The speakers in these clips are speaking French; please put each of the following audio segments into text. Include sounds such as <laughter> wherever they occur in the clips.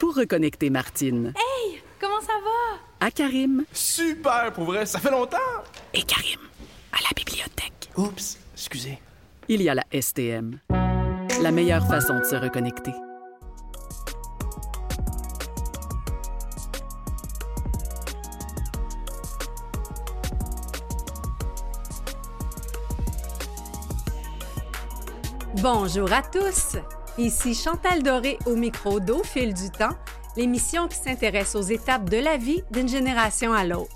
pour reconnecter Martine. Hey, comment ça va? À Karim. Super, pour vrai, ça fait longtemps. Et Karim, à la bibliothèque. Oups, excusez. Il y a la STM. La meilleure façon de se reconnecter. Bonjour à tous. Ici Chantal Doré au micro d'Au fil du temps, l'émission qui s'intéresse aux étapes de la vie d'une génération à l'autre.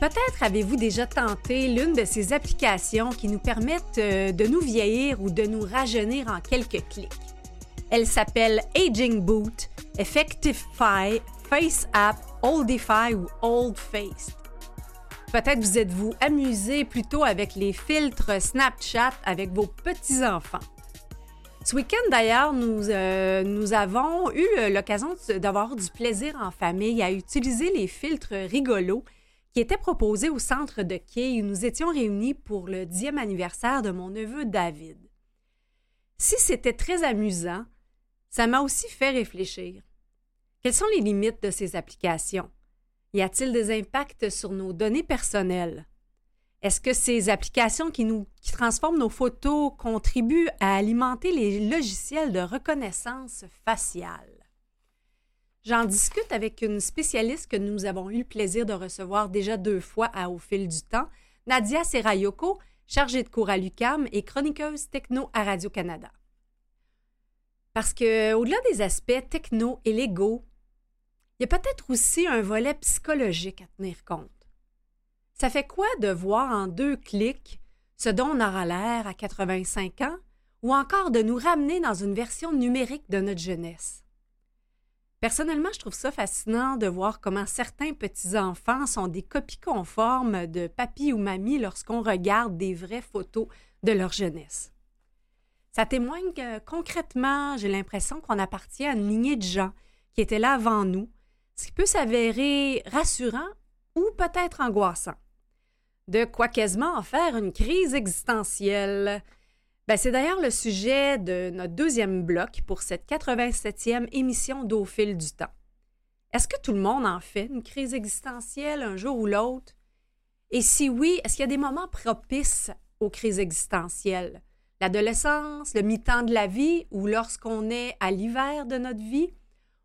Peut-être avez-vous déjà tenté l'une de ces applications qui nous permettent euh, de nous vieillir ou de nous rajeunir en quelques clics. Elle s'appelle Aging Boot, Effectify, Face App, Oldify ou Old Faced. Peut-être vous êtes-vous amusé plutôt avec les filtres Snapchat avec vos petits-enfants. Ce week-end, d'ailleurs, nous, euh, avons eu euh, l'occasion d'avoir du plaisir en famille à utiliser les filtres rigolos qui étaient proposés au centre de quai où nous étions réunis pour le dixième anniversaire de mon neveu David. Si c'était très amusant, ça m'a aussi fait réfléchir. Quelles sont les limites de ces applications? Y a-t-il des impacts sur nos données personnelles? Est-ce que ces applications qui, transforment nos photos contribuent à alimenter les logiciels de reconnaissance faciale? J'en discute avec une spécialiste que nous avons eu le plaisir de recevoir déjà deux fois Au fil du temps, Nadia Serayoko, chargée de cours à l'UCAM et chroniqueuse techno à Radio-Canada. Parce que, au-delà des aspects techno et légaux, il y a peut-être aussi un volet psychologique à tenir compte. Ça fait quoi de voir en deux clics ce dont on aura l'air à 85 ans ou encore de nous ramener dans une version numérique de notre jeunesse? Personnellement, je trouve ça fascinant de voir comment certains petits-enfants sont des copies conformes de papy ou mamie lorsqu'on regarde des vraies photos de leur jeunesse. Ça témoigne que concrètement, j'ai l'impression qu'on appartient à une lignée de gens qui étaient là avant nous, ce qui peut s'avérer rassurant ou peut-être angoissant. De quoi quasiment en faire une crise existentielle. Ben, c'est d'ailleurs le sujet de notre deuxième bloc pour cette 87e émission d'Au fil du temps. Est-ce que tout le monde en fait une crise existentielle un jour ou l'autre? Et si oui, est-ce qu'il y a des moments propices aux crises existentielles? L'adolescence, le mi-temps de la vie ou lorsqu'on est à l'hiver de notre vie?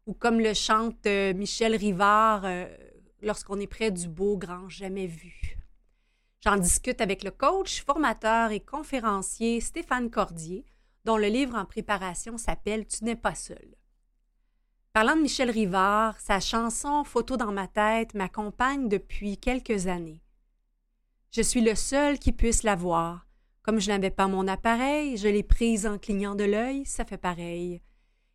Ou comme le chante euh, Michel Rivard, euh, lorsqu'on est près du beau grand jamais vu? J'en discute avec le coach, formateur et conférencier Stéphane Cordier, dont le livre en préparation s'appelle Tu n'es pas seul. Parlant de Michel Rivard, sa chanson Photo dans ma tête m'accompagne depuis quelques années. Je suis le seul qui puisse la voir. Comme je n'avais pas mon appareil, je l'ai prise en clignant de l'œil, ça fait pareil.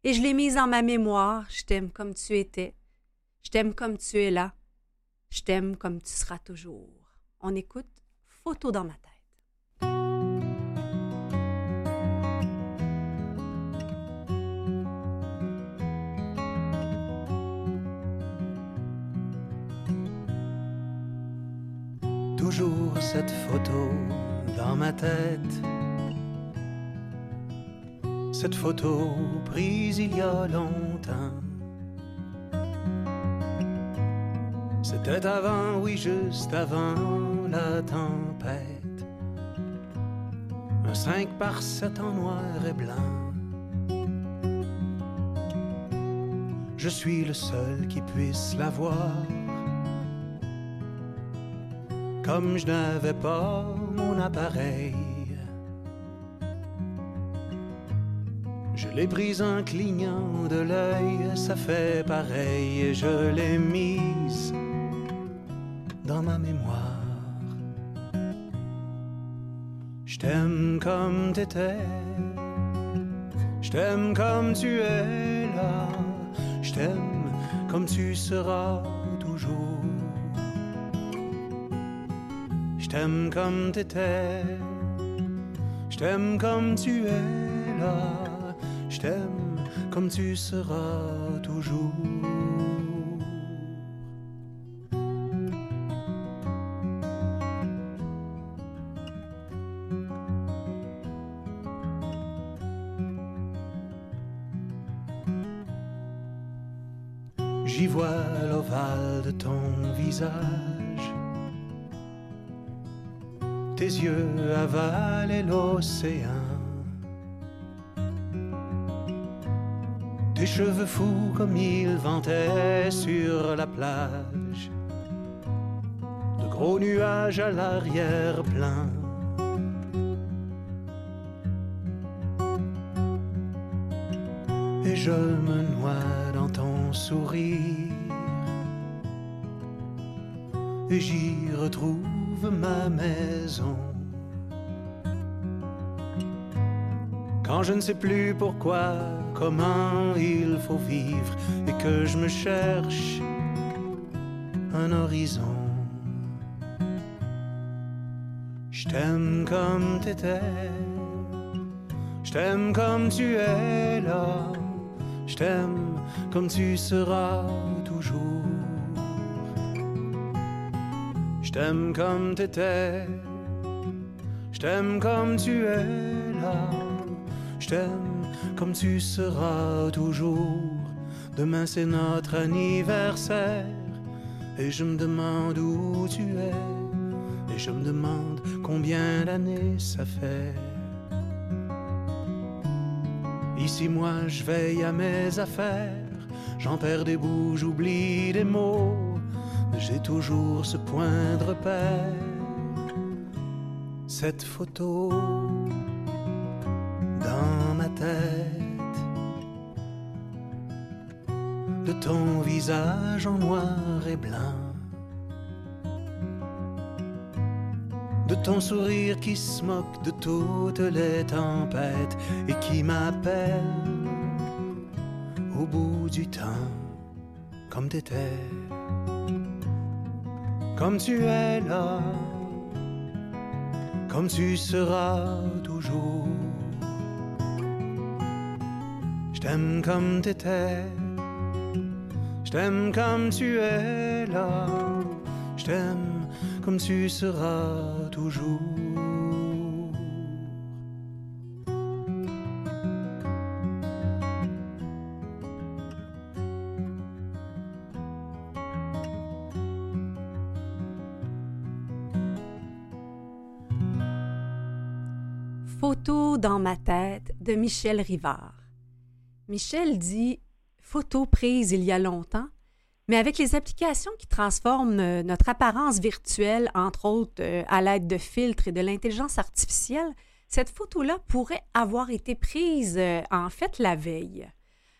Et je l'ai mise en ma mémoire, je t'aime comme tu étais. Je t'aime comme tu es là. Je t'aime comme tu seras toujours. On écoute Photo. Toujours cette photo dans ma tête. Cette photo prise il y a longtemps. C'était avant, oui, juste avant la tempête. Un 5 par 7 en noir et blanc. Je suis le seul qui puisse la voir. Comme je n'avais pas mon appareil. Je l'ai prise en clignant de l'œil, ça fait pareil, et je l'ai mise comme t'étais, je t'aime comme tu es là, je t'aime comme tu seras toujours. Je t'aime comme t'étais, je t'aime comme tu es là, je t'aime comme tu seras toujours. Tes cheveux fous comme ils vantaient sur la plage. De gros nuages à l'arrière-plan. Et je me noie dans ton sourire. Et j'y retrouve ma maison. Quand je ne sais plus pourquoi, comment il faut vivre et que je me cherche un horizon. Je t'aime comme t'étais, je t'aime comme tu es là, je t'aime comme tu seras toujours. Je t'aime comme t'étais, je t'aime comme tu es là, je t'aime comme tu seras toujours. Demain c'est notre anniversaire. Et je me demande où tu es. Et je me demande combien d'années ça fait. Ici moi je veille à mes affaires, j'en perds des bouts, j'oublie des mots, mais j'ai toujours ce point de repère, cette photo de ton visage en noir et blanc. De ton sourire qui se moque de toutes les tempêtes et qui m'appelle au bout du temps, comme t'étais, comme tu es là, comme tu seras toujours. T'aime comme t'étais, je t'aime comme tu es là, je t'aime comme tu seras toujours. Photo dans ma tête de Michel Rivard. Michel dit Photo prise il y a longtemps, mais avec les applications qui transforment euh, notre apparence virtuelle, entre autres euh, à l'aide de filtres et de l'intelligence artificielle, cette photo-là pourrait avoir été prise euh, en fait la veille.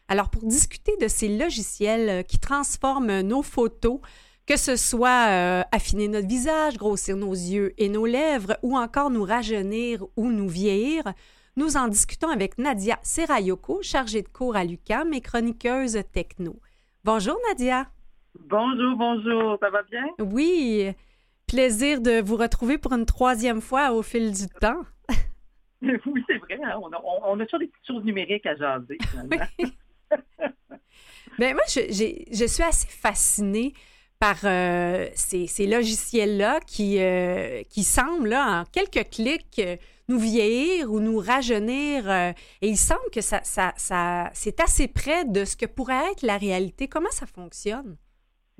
Alors pour discuter de ces logiciels qui transforment nos photos, que ce soit affiner notre visage, grossir nos yeux et nos lèvres, ou encore nous rajeunir ou nous vieillir, nous en discutons avec Nadia Serayoko, chargée de cours à l'UQAM et chroniqueuse techno. Bonjour Nadia. Bonjour, bonjour, ça va bien? Oui, plaisir de vous retrouver pour une troisième fois au fil du temps. <laughs> oui, c'est vrai, hein, on, a, on, on a toujours des petites choses numériques à jaser. <laughs> Ben moi, je, suis assez fascinée par euh, ces, ces logiciels-là qui, euh, qui semblent, là, en quelques clics, euh, nous vieillir ou nous rajeunir. euh, et il semble que ça, ça, ça, c'est assez près de ce que pourrait être la réalité. Comment ça fonctionne?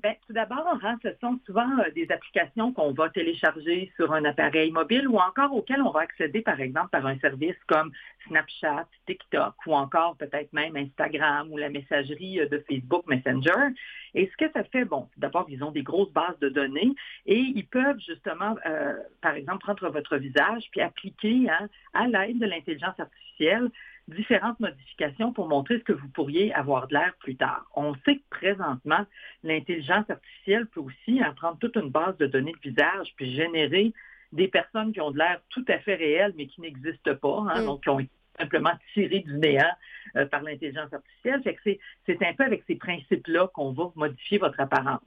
Ben, tout d'abord, hein, ce sont souvent euh, des applications qu'on va télécharger sur un appareil mobile ou encore auxquelles on va accéder, par exemple, par un service comme Snapchat, TikTok ou encore peut-être même Instagram ou la messagerie euh, de Facebook Messenger. Et ce que ça fait, bon, d'abord, ils ont des grosses bases de données et ils peuvent justement, euh, par exemple, prendre votre visage puis appliquer hein, à l'aide de l'intelligence artificielle différentes modifications pour montrer ce que vous pourriez avoir de l'air plus tard. On sait que présentement, l'intelligence artificielle peut aussi en prendre toute une base de données de visage puis générer des personnes qui ont de l'air tout à fait réelles mais qui n'existent pas, hein, Mm. donc qui ont été simplement tirées du néant euh, par l'intelligence artificielle. Fait que c'est, c'est un peu avec ces principes-là qu'on va modifier votre apparence.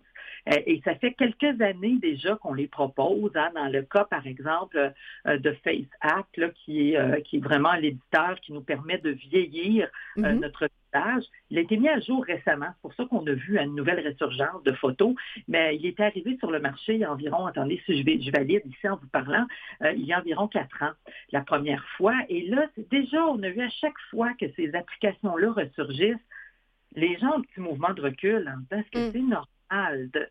Euh, et ça fait quelques années déjà qu'on les propose, hein, dans le cas, par exemple, euh, de FaceApp, là, qui, est, euh, qui est vraiment l'éditeur qui nous permet de vieillir Mhm. notre visage. Il a été mis à jour récemment. C'est pour ça qu'on a vu une nouvelle résurgence de photos. Mais il est arrivé sur le marché il y a environ, attendez, si je, vais, je valide ici en vous parlant, euh, il y a environ quatre ans, la première fois. Et là, déjà, on a vu à chaque fois que ces applications-là ressurgissent, les gens ont un petit mouvement de recul en disant, est-ce que Mm. c'est normal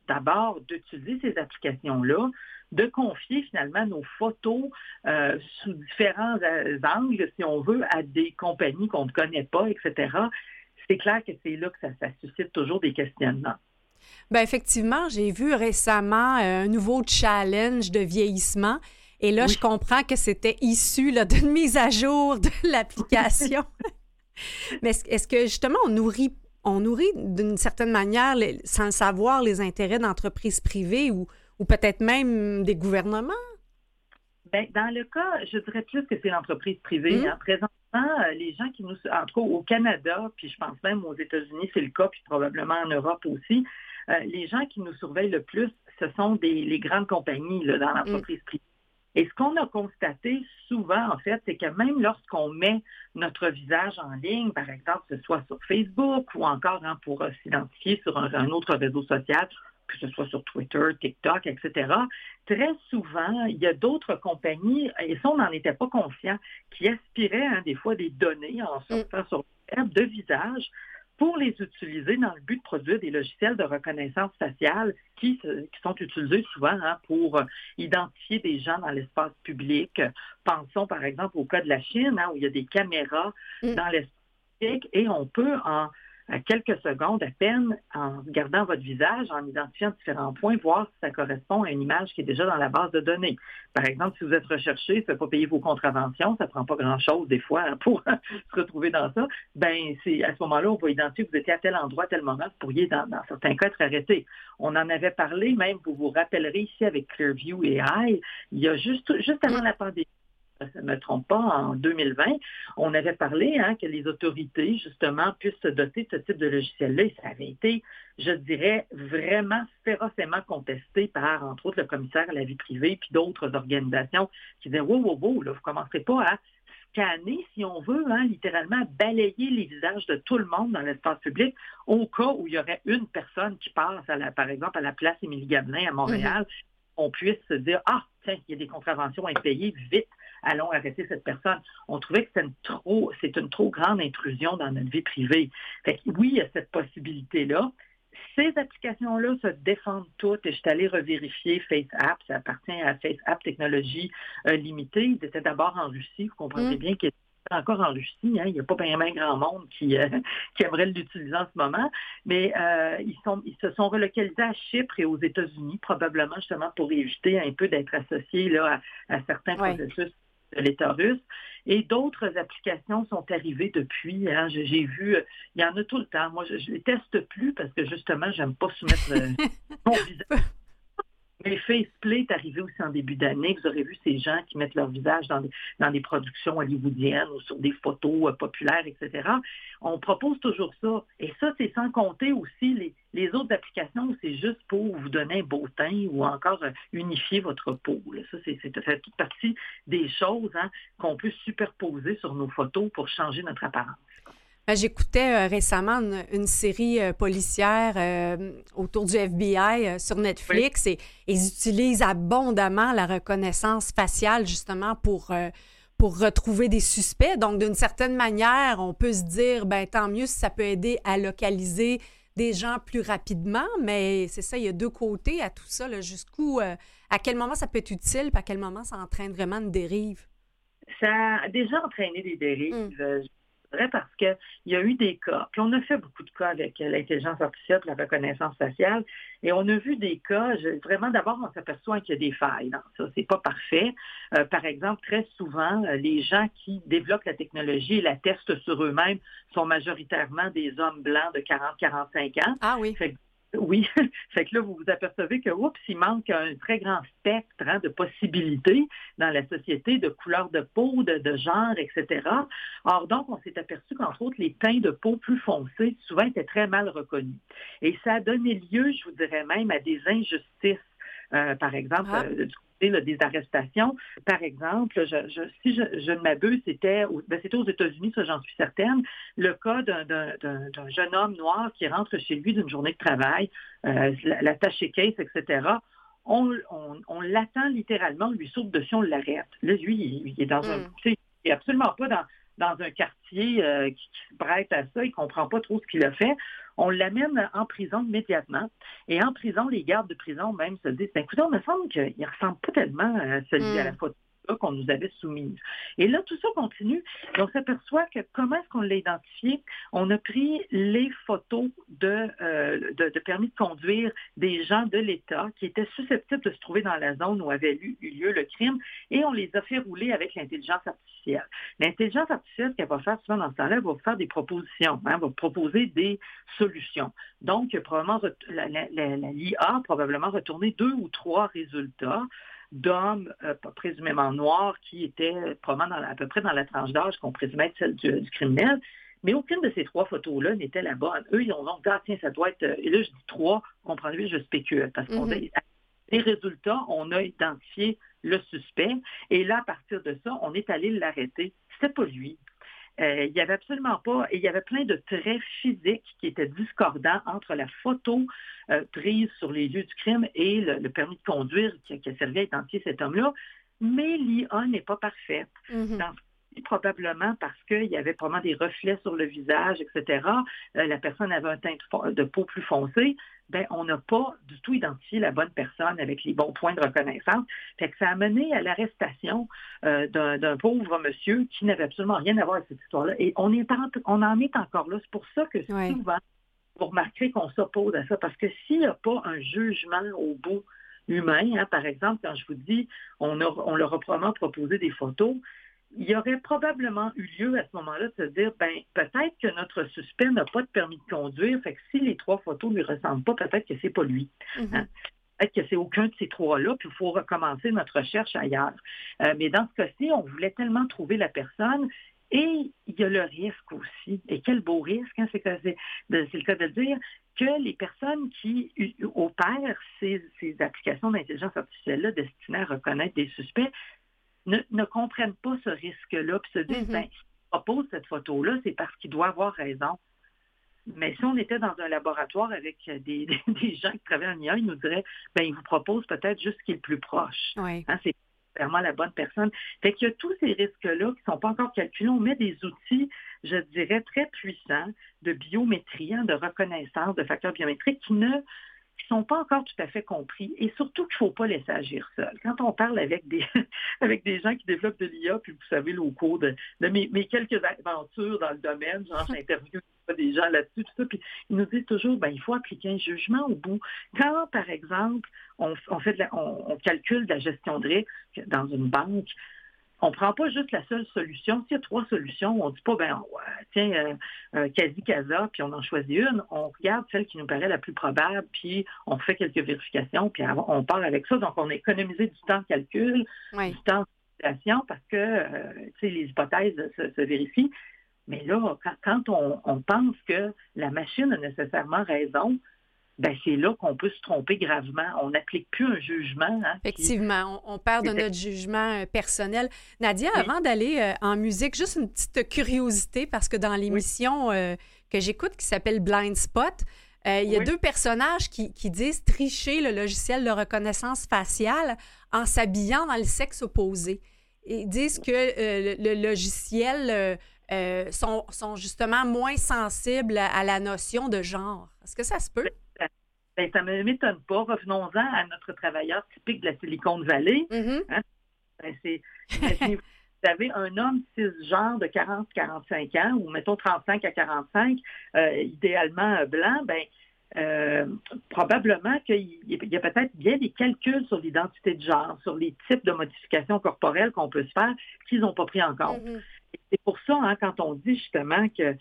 d'abord d'utiliser ces applications-là, de confier finalement nos photos euh, sous différents euh, angles, si on veut, à des compagnies qu'on ne connaît pas, etc. C'est clair que c'est là que ça, ça suscite toujours des questionnements. Ben effectivement, j'ai vu récemment euh, un nouveau challenge de vieillissement. Et là, Oui. je comprends que c'était issu d'une mise à jour de <laughs> l'application. <laughs> Mais est-ce que justement, on nourrit, on nourrit d'une certaine manière, les- sans le savoir, les intérêts d'entreprises privées ou, ou peut-être même des gouvernements? Ben, dans le cas, je dirais plus que c'est l'entreprise privée. Hein. Présentement, euh, les gens qui nous, en tout cas au Canada, puis je pense même aux États-Unis, c'est le cas, puis probablement en Europe aussi, euh, les gens qui nous surveillent le plus, ce sont des, les grandes compagnies là, dans l'entreprise privée. Et ce qu'on a constaté souvent, en fait, c'est que même lorsqu'on met notre visage en ligne, par exemple, que ce soit sur Facebook ou encore hein, pour euh, s'identifier sur un, un autre réseau social, que ce soit sur Twitter, TikTok, etc., très souvent, il y a d'autres compagnies, et ça, on n'en était pas conscient, qui aspiraient hein, des fois des données en sortant sur le web de visage pour les utiliser dans le but de produire des logiciels de reconnaissance faciale qui, sont utilisés souvent hein, pour euh, identifier des gens dans l'espace public. Pensons par exemple au cas de la Chine, hein, où il y a des caméras Mm. dans l'espace public et on peut en à quelques secondes à peine, en regardant votre visage, en identifiant différents points, voir si ça correspond à une image qui est déjà dans la base de données. Par exemple, si vous êtes recherché, ça ne pas payer vos contraventions, ça ne prend pas grand-chose des fois hein, pour <laughs> se retrouver dans ça, ben c'est à ce moment-là, on va identifier que vous étiez à tel endroit, à tel moment, vous pourriez, dans, dans certains cas, être arrêté. On en avait parlé, même, vous vous rappellerez ici avec Clearview AI, il y a juste, juste avant la pandémie, je ne me trompe pas, en 2020, on avait parlé hein, que les autorités, justement, puissent se doter de ce type de logiciel-là. Et ça avait été, je dirais, vraiment férocement contesté par, entre autres, le commissaire à la vie privée, puis d'autres organisations qui disaient, wow, wow, wow, là, vous ne commencerez pas à scanner, si on veut, hein, littéralement balayer les visages de tout le monde dans l'espace public au cas où il y aurait une personne qui passe, à la, par exemple, à la place Émilie-Gamelin à Montréal, on puisse se dire, ah, tiens, il y a des contraventions impayées, vite, allons arrêter cette personne. On trouvait que c'est une trop, c'est une trop grande intrusion dans notre vie privée. Fait que oui, il y a cette possibilité-là. Ces applications-là se défendent toutes et je suis allée revérifier FaceApp, ça appartient à FaceApp Technologies euh, Limitée. Ils étaient d'abord en Russie, vous comprendrez Mm. bien qu'ils étaient encore en Russie, hein. il n'y a pas bien, bien grand monde qui, euh, <laughs> qui aimerait l'utiliser en ce moment, mais euh, ils, sont, ils se sont relocalisés à Chypre et aux États-Unis, probablement justement pour éviter un peu d'être associés là, à, à certains processus de l'État russe. Et d'autres applications sont arrivées depuis. hein. J'ai vu, il y en a tout le temps. Moi, je ne les teste plus parce que justement, j'aime pas soumettre euh, <laughs> mon visage. Mais Faceplay est arrivé aussi en début d'année. Vous aurez vu ces gens qui mettent leur visage dans des, dans des productions hollywoodiennes ou sur des photos euh, populaires, etc. On propose toujours ça. Et ça, c'est sans compter aussi les, les autres applications où c'est juste pour vous donner un beau teint ou encore euh, unifier votre peau. Ça, c'est c'est- fait toute partie des choses hein, qu'on peut superposer sur nos photos pour changer notre apparence. Ben, J'écoutais euh, récemment une, une série euh, policière euh, autour du FBI sur Netflix et ils utilisent abondamment la reconnaissance faciale justement pour, pour retrouver des suspects. Donc, d'une certaine manière, on peut se dire, ben tant mieux si ça peut aider à localiser des gens plus rapidement, mais c'est ça, il y a deux côtés à tout ça, jusqu'où, euh, à quel moment ça peut être utile, puis à quel moment ça entraîne vraiment une dérive. Ça a déjà entraîné des dérives. euh, Parce qu'il y a eu des cas, puis on a fait beaucoup de cas avec euh, l'intelligence artificielle, la reconnaissance faciale, et on a vu des cas, je- vraiment d'abord on s'aperçoit qu'il y a des failles dans ça, c'est pas parfait. Euh, par exemple, très souvent, euh, les gens qui développent la technologie et la testent sur eux-mêmes sont majoritairement des hommes blancs de 40-45 ans. Ah oui. Fait que- oui, <laughs> fait que là, vous vous apercevez que, oups, il manque un très grand spectre hein, de possibilités dans la société, de couleurs de peau, de, de genre, etc. Or, donc, on s'est aperçu qu'entre autres, les teints de peau plus foncés, souvent, étaient très mal reconnus. Et ça a donné lieu, je vous dirais même, à des injustices. Euh, par exemple, Ah. euh, du des arrestations. Par exemple, je, je- si je, je ne m'abuse, c'était ben, c'était aux États-Unis, ça j'en suis certaine, le cas d'un- jeune homme noir qui rentre chez lui d'une journée de travail, euh, la, la tâche case, etc. On, on- on l'attend littéralement, on lui saute dessus, on l'arrête. Là, lui, il, il est dans un... Mm. Il n'est absolument pas dans, dans un quartier euh, qui, se prête à ça, il ne comprend pas trop ce qu'il a fait. On l'amène en prison immédiatement. Et en prison, les gardes de prison même se disent, ben, écoutez, on me semble qu'il ressemble pas tellement à celui à la mm. Qu'on nous avait soumise. Et là, tout ça continue. On s'aperçoit que comment est-ce qu'on l'a identifié? On a pris les photos de, euh, de, permis de conduire des gens de l'État qui étaient susceptibles de se trouver dans la zone où avait eu, lieu le crime et on les a fait rouler avec l'intelligence artificielle. L'intelligence artificielle, qu'elle va faire souvent dans ce temps-là, elle va faire des propositions, hein, va proposer des solutions. Donc, probablement, l'IA a probablement retourné deux ou trois résultats d'hommes euh, présumément noirs qui étaient probablement à peu près dans la tranche d'âge qu'on présumait être celle du, criminel. Mais aucune de ces trois photos-là n'était la bonne. Eux, ils ont donc dit, ah, tiens, ça doit être. Euh, et là, je dis trois, comprenez, je spécule. Parce qu'on mm-hmm. les résultats, on a identifié le suspect. Et là, à partir de ça, on est allé l'arrêter. C'était pas lui. Euh, il n'y avait absolument pas, et il y avait plein de traits physiques qui étaient discordants entre la photo euh, prise sur les lieux du crime et le, permis de conduire qui, a servi à identifier cet homme-là. Mais l'IA n'est pas parfaite. Mm-hmm. Probablement parce qu'il y avait probablement des reflets sur le visage, etc. Euh, la personne avait un teint de peau plus foncé ben, on n'a pas du tout identifié la bonne personne avec les bons points de reconnaissance. Fait que ça a mené à l'arrestation euh, d'un pauvre monsieur qui n'avait absolument rien à voir avec cette histoire-là. Et on, est en, on en est encore là. C'est pour ça que souvent, vous remarquerez qu'on s'oppose à ça, parce que s'il n'y a pas un jugement au bout humain, hein, par exemple, quand je vous dis, on, on leur a probablement proposé des photos, il y aurait probablement eu lieu à ce moment-là de se dire, ben peut-être que notre suspect n'a pas de permis de conduire, fait que si les trois photos ne lui ressemblent pas, peut-être que c'est pas lui. Mm-hmm. Hein. Peut-être que c'est aucun de ces trois-là, puis il faut recommencer notre recherche ailleurs. Euh, mais dans ce cas-ci, on voulait tellement trouver la personne et il y a le risque aussi. Et quel beau risque, hein, c'est, le cas de dire que les personnes qui opèrent ces, ces applications d'intelligence artificielle-là destinées à reconnaître des suspects ne, comprennent pas ce risque-là, puis se disent, mm-hmm. ben, propose cette photo-là, c'est parce qu'il doit avoir raison. Mais si on était dans un laboratoire avec <laughs> des, gens qui travaillent en IA, ils nous diraient, ben, ils vous proposent peut-être juste ce qui est le plus proche. Hein, c'est vraiment la bonne personne. Fait qu'il y a tous ces risques-là qui ne sont pas encore calculés. On met des outils, je dirais, très puissants de biométrie, hein, de reconnaissance de facteurs biométriques qui ne qui ne sont pas encore tout à fait compris et surtout qu'il ne faut pas laisser agir seul. Quand on parle avec des, <laughs> avec des gens qui développent de l'IA, puis vous savez, au cours de, mes, quelques aventures dans le domaine, genre <laughs> j'interviewe des gens là-dessus, tout ça, puis ils nous disent toujours, ben, il faut appliquer un jugement au bout. Quand, par exemple, on, fait on, calcule la gestion de risque dans une banque, on ne prend pas juste la seule solution. S'il y a trois solutions, on ne dit pas, ben, tiens, euh, euh, quasi casa, puis on en choisit une. On regarde celle qui nous paraît la plus probable, puis on fait quelques vérifications, puis on part avec ça. Donc, on a économisé du temps de calcul, du temps de parce que, euh, les hypothèses se, vérifient. Mais là, quand, on, on pense que la machine a nécessairement raison, ben c'est là qu'on peut se tromper gravement. On n'applique plus un jugement. Hein, Effectivement, on, perd de notre jugement euh, personnel. Nadia, avant d'aller euh, en musique, juste une petite curiosité, parce que dans l'émission euh, que j'écoute qui s'appelle Blind Spot, il y a deux personnages qui, disent tricher le logiciel de reconnaissance faciale en s'habillant dans le sexe opposé. Ils disent que le, logiciel sont, sont, justement moins sensibles à la notion de genre. Est-ce que ça se peut? Ben, ça ne m'étonne pas. Revenons-en à notre travailleur typique de la Silicon Valley. Mm-hmm. Hein? Ben, c'est, vous avez un homme cisgenre de 40-45 ans, ou mettons 35 à 45, euh, idéalement euh, blanc, ben, euh, probablement qu'il y a peut-être bien des calculs sur l'identité de genre, sur les types de modifications corporelles qu'on peut se faire qu'ils n'ont pas pris en compte. Mm-hmm. C'est pour ça, hein, quand on dit justement que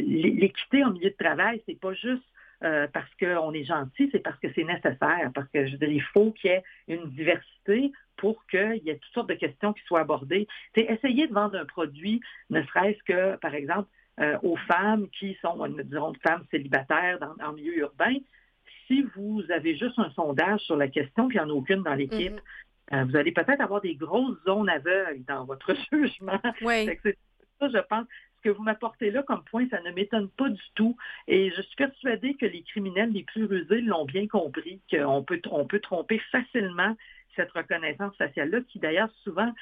l'équité au milieu de travail, c'est pas juste euh, parce qu'on est gentil, c'est parce que c'est nécessaire, parce que je veux dire, il faut qu'il y ait une diversité pour qu'il y ait toutes sortes de questions qui soient abordées. C'est essayer de vendre un produit, ne serait-ce que, par exemple, euh, aux femmes qui sont, disons, femmes célibataires dans, en milieu urbain, si vous avez juste un sondage sur la question, puis il n'y en a aucune dans l'équipe, euh, vous allez peut-être avoir des grosses zones aveugles dans votre <laughs> jugement. Oui. C'est ça, je pense, que vous m'apportez là comme point, ça ne m'étonne pas du tout. Et je suis persuadée que les criminels les plus rusés l'ont bien compris, qu'on peut, on peut tromper facilement cette reconnaissance faciale-là, qui d'ailleurs souvent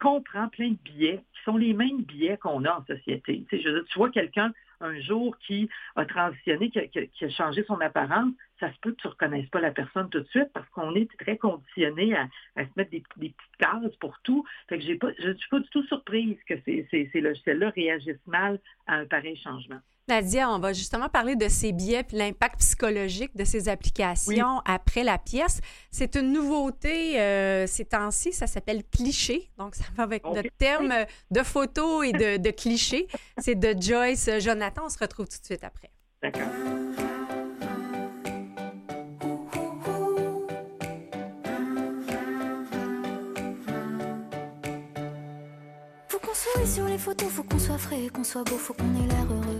comprend plein de biais qui sont les mêmes biais qu'on a en société. Tu, vois quelqu'un un jour qui a transitionné, qui a, changé son apparence, ça se peut que tu ne reconnaisses pas la personne tout de suite parce qu'on est très conditionné à, se mettre des, petites cases pour tout. Je ne suis pas du tout surprise que ces logiciels-là réagissent mal à un pareil changement. Nadia, on va justement parler de ces biais et l'impact psychologique de ces applications après la pièce. C'est une nouveauté euh, ces temps-ci, ça s'appelle cliché. Donc, ça va avec notre terme de photo et de, de cliché. C'est de Joyce Jonathan. On se retrouve tout de suite après. D'accord. Faut qu'on soit sur les photos, faut qu'on soit frais, qu'on soit beau, faut qu'on ait l'air heureux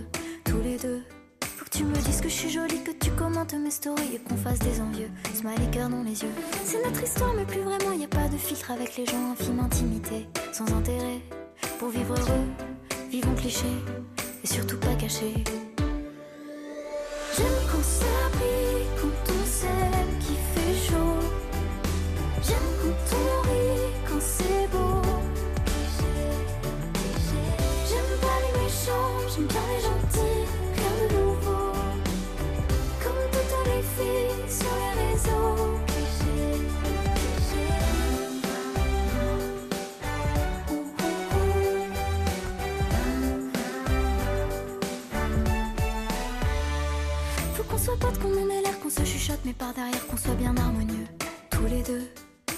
Faut que tu me dises que je suis jolie, que tu commentes mes stories et qu'on fasse des envieux. Smiley cœur dans les yeux. C'est notre histoire, mais plus vraiment, y a pas de filtre avec les gens, infime intimité, sans intérêt. Pour vivre heureux, vivons cliché et surtout pas caché. J'aime ça mais par derrière qu'on soit bien harmonieux, tous les deux.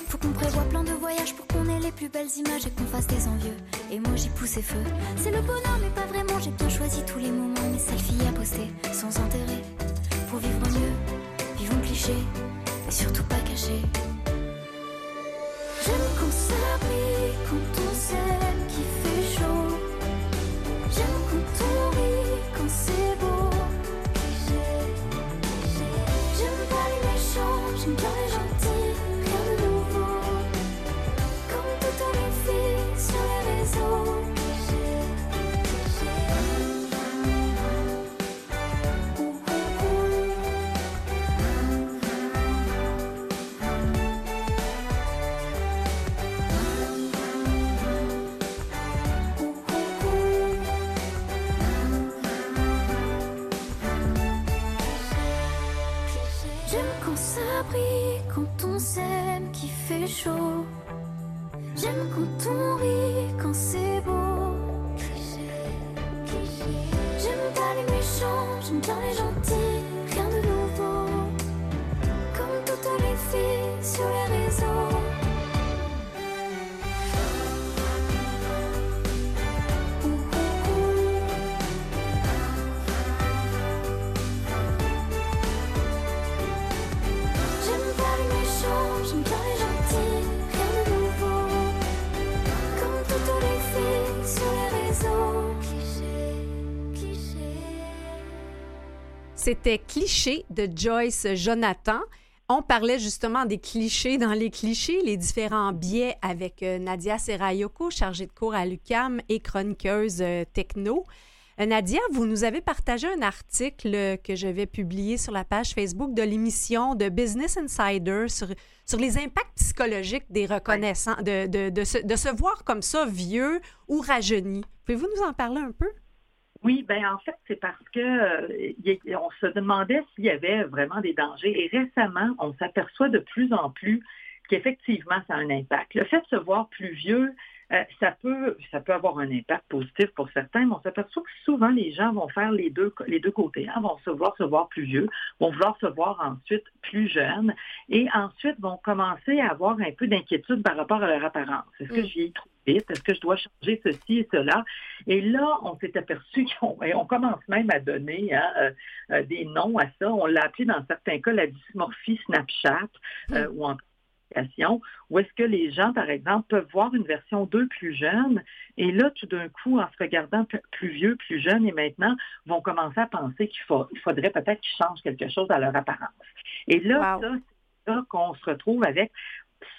Faut qu'on prévoit plein de voyages pour qu'on ait les plus belles images et qu'on fasse des envieux. Et moi j'y pousse et feu. C'est le bonheur, mais pas vraiment. J'ai bien choisi tous les moments, mes selfies à poster, sans intérêt. Pour vivre mieux, vivons cliché, et surtout pas caché. J'aime qu'on s'abrit, quand on s'aime, C'était Cliché de Joyce Jonathan. On parlait justement des clichés dans les clichés, les différents biais avec euh, Nadia Serayoko, chargée de cours à l'UCAM et chroniqueuse euh, techno. Euh, Nadia, vous nous avez partagé un article que je vais publier sur la page Facebook de l'émission de Business Insider sur, sur les impacts psychologiques des reconnaissants, de, de, de, se, de se voir comme ça vieux ou rajeuni. Pouvez-vous nous en parler un peu? Oui, ben en fait, c'est parce que euh, on se demandait s'il y avait vraiment des dangers. Et récemment, on s'aperçoit de plus en plus qu'effectivement, ça a un impact. Le fait de se voir plus vieux, euh, ça, peut, ça peut avoir un impact positif pour certains, mais on s'aperçoit que souvent les gens vont faire les deux, les deux côtés. Hein, vont se voir se voir plus vieux, vont vouloir se voir ensuite plus jeunes et ensuite vont commencer à avoir un peu d'inquiétude par rapport à leur apparence. Est-ce que mm. je trop vite? Est-ce que je dois changer ceci et cela? Et là, on s'est aperçu <laughs> qu'on on commence même à donner hein, euh, euh, des noms à ça. On l'a appelé dans certains cas la dysmorphie Snapchat mm. ou où est-ce que les gens, par exemple, peuvent voir une version 2 plus jeune et là, tout d'un coup, en se regardant plus vieux, plus jeune et maintenant, vont commencer à penser qu'il faudrait peut-être qu'ils changent quelque chose à leur apparence. Et là, c'est là qu'on se retrouve avec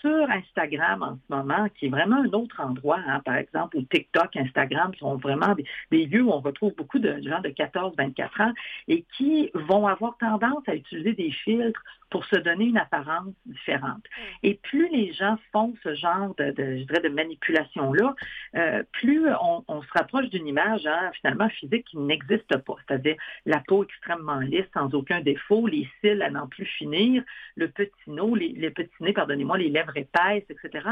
sur Instagram en ce moment, qui est vraiment un autre endroit, hein, par exemple, où TikTok, Instagram sont vraiment des, lieux où on retrouve beaucoup de gens de 14-24 ans et qui vont avoir tendance à utiliser des filtres pour se donner une apparence différente. Et plus les gens font ce genre de, je dirais, de manipulation-là, euh, plus on, se rapproche d'une image hein, finalement physique qui n'existe pas, c'est-à-dire la peau extrêmement lisse, sans aucun défaut, les cils à n'en plus finir, le petit nez, les, les petits nez, pardonnez-moi, les lèvres épaisses, etc.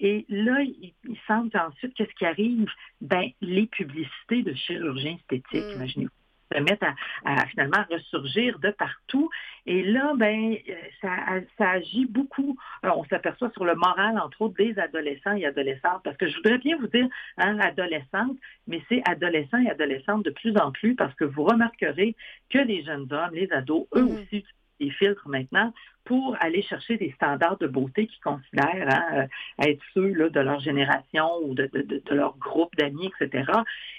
Et là, il, semble ensuite qu'est-ce qui arrive? Ben, les publicités de chirurgie esthétique, mm. imaginez-vous se mettent à, finalement ressurgir de partout. Et là, ben, ça, ça agit beaucoup. on s'aperçoit sur le moral, entre autres, des adolescents et adolescentes, parce que je voudrais bien vous dire, hein, adolescentes, mais c'est adolescents et adolescentes de plus en plus, parce que vous remarquerez que les jeunes hommes, les ados, eux mm. aussi, des filtres maintenant pour aller chercher des standards de beauté qu'ils considèrent hein, euh, être ceux là, de leur génération ou de, leur groupe d'amis, etc.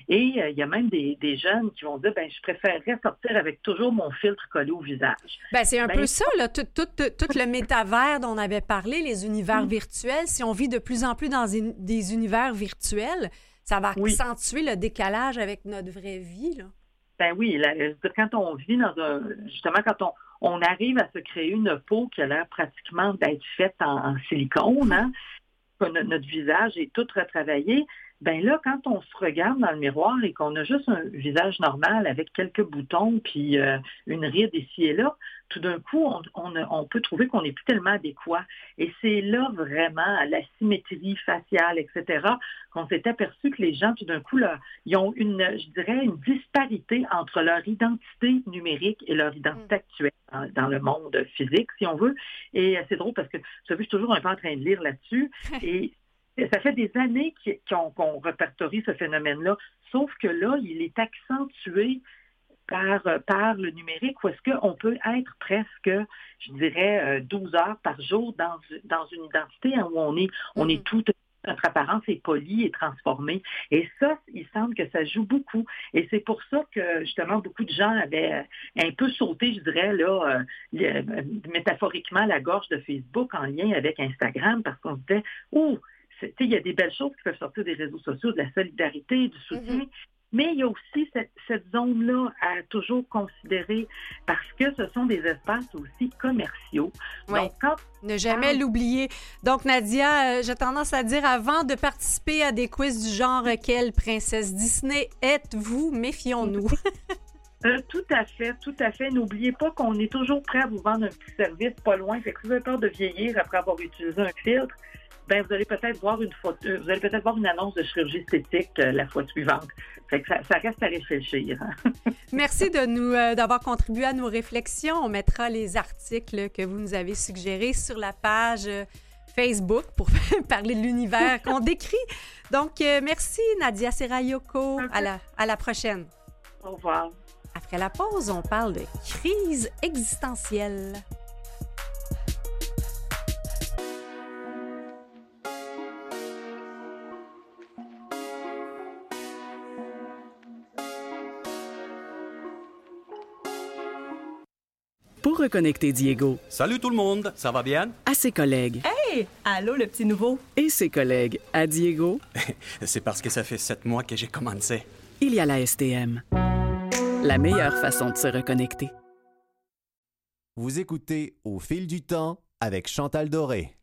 Et euh, il y a même des, jeunes qui vont dire ben, je préférerais sortir avec toujours mon filtre collé au visage. Ben, c'est un ben, peu ça, là, tout, le métavers dont on avait parlé, les univers mm. virtuels. Si on vit de plus en plus dans des univers virtuels, ça va accentuer le décalage avec notre vraie vie. Là. Ben oui, quand on vit dans un. Justement, quand on, on arrive à se créer une peau qui a l'air pratiquement d'être faite en, silicone, hein, notre visage est tout retravaillé, ben là, quand on se regarde dans le miroir et qu'on a juste un visage normal avec quelques boutons puis euh, une ride ici et là, tout d'un coup, on, peut trouver qu'on n'est plus tellement adéquat. Et c'est là vraiment la symétrie faciale, etc., qu'on s'est aperçu que les gens, tout d'un coup, là, ils ont une, je dirais, une disparité entre leur identité numérique et leur identité mm. actuelle dans, le monde physique, si on veut. Et c'est drôle parce que je suis toujours un peu en train de lire là-dessus. <laughs> Et ça fait des années qu'on répertorie ce phénomène-là, sauf que là, il est accentué par, par le numérique, où est-ce qu'on peut être presque, je dirais, 12 euh, heures par jour dans, dans une identité où on est, on est mm-hmm. tout notre apparence est polie et transformée. Et ça, il semble que ça joue beaucoup. Et c'est pour ça que, justement, beaucoup de gens avaient un peu sauté, je dirais, là, euh, métaphoriquement, la gorge de Facebook en lien avec Instagram, parce qu'on se disait, ouh, il y a des belles choses qui peuvent sortir des réseaux sociaux, de la solidarité, du soutien, mm-hmm. mais il y a aussi cette, zone-là à toujours considérer parce que ce sont des espaces aussi commerciaux. Donc, ne jamais l'oublier. Donc, Nadia, euh, j'ai tendance à dire avant de participer à des quiz du genre quelle princesse Disney êtes-vous, méfions-nous. <laughs> Euh, tout à fait, tout à fait. N'oubliez pas qu'on est toujours prêt à vous vendre un petit service pas loin. Fait que si vous avez peur de vieillir après avoir utilisé un filtre, ben, vous allez peut-être voir une photo, euh, vous allez peut-être voir une annonce de chirurgie esthétique euh, la fois suivante. ça, reste à réfléchir. Hein. <laughs> Merci de nous euh, d'avoir contribué à nos réflexions. On mettra les articles que vous nous avez suggérés sur la page Facebook pour <laughs> parler de l'univers <laughs> qu'on décrit. Donc, merci Nadia Serayoko. À la, à la prochaine. Au revoir. Après la pause, on parle de crise existentielle. Reconnecter Diego. Salut tout le monde, ça va bien? À ses collègues. Hey! Allô, le petit nouveau? Et ses collègues à Diego. <laughs> C'est parce que ça fait sept mois que j'ai commencé. Il y a la STM. La meilleure façon de se reconnecter. Vous écoutez Au fil du temps avec Chantal Doré.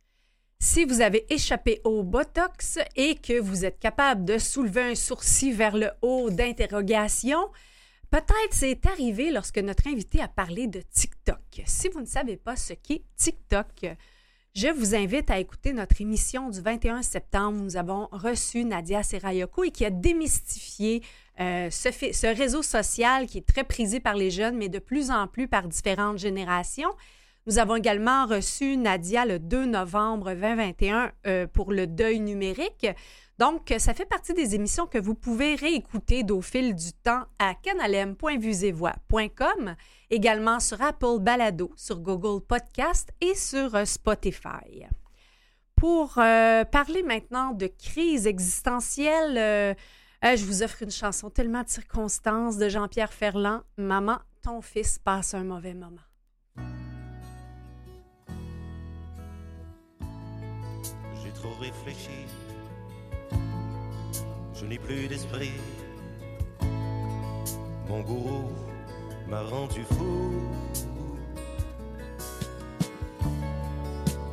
Si vous avez échappé au Botox et que vous êtes capable de soulever un sourcil vers le haut d'interrogation, Peut-être c'est arrivé lorsque notre invité a parlé de TikTok. Si vous ne savez pas ce qu'est TikTok, je vous invite à écouter notre émission du 21 septembre. Nous avons reçu Nadia Serayoko et qui a démystifié euh, ce, réseau social qui est très prisé par les jeunes, mais de plus en plus par différentes générations. Nous avons également reçu Nadia le 2 novembre 2021 euh, pour le deuil numérique. Donc, ça fait partie des émissions que vous pouvez réécouter au fil du temps à canalem.vusevoix.com, également sur Apple Balado, sur Google Podcast et sur euh, Spotify. Pour euh, parler maintenant de crise existentielle, euh, je vous offre une chanson tellement de circonstances de Jean-Pierre Ferland, Maman, ton fils passe un mauvais moment. trop réfléchi. Je n'ai plus d'esprit. Mon gourou m'a rendu fou.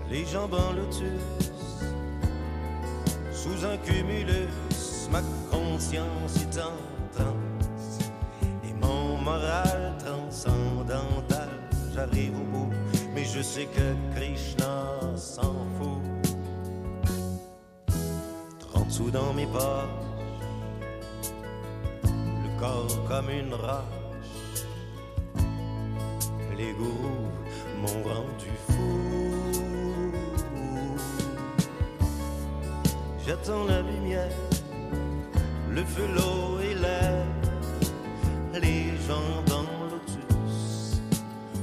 Les jambes en lotus, sous un cumulus, ma conscience est en transe et mon moral transcendantal. J'arrive au bout, mais je sais que Krishna s'en fout. Trente sous dans mes poches, comme une roche. Les gourous m'ont rendu fou. J'attends la lumière, le feu, l'eau et l'air, les gens dans lotus,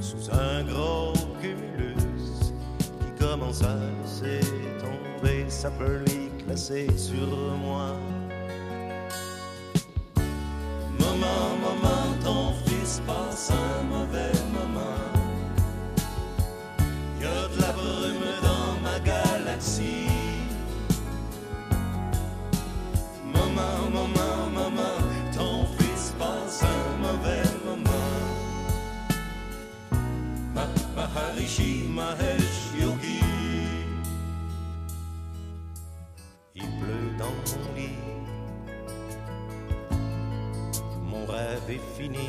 sous un gros cumulus qui commence à laisser tomber sa pluie glacée sur moi. Mon lit. Mon rêve est fini.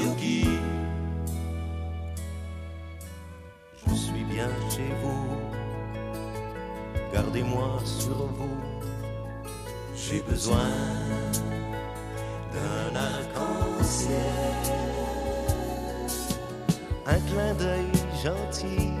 Yogi. Je suis bien chez vous. Gardez-moi sur vous. J'ai besoin d'un arc-en-ciel. Un clin d'œil gentil.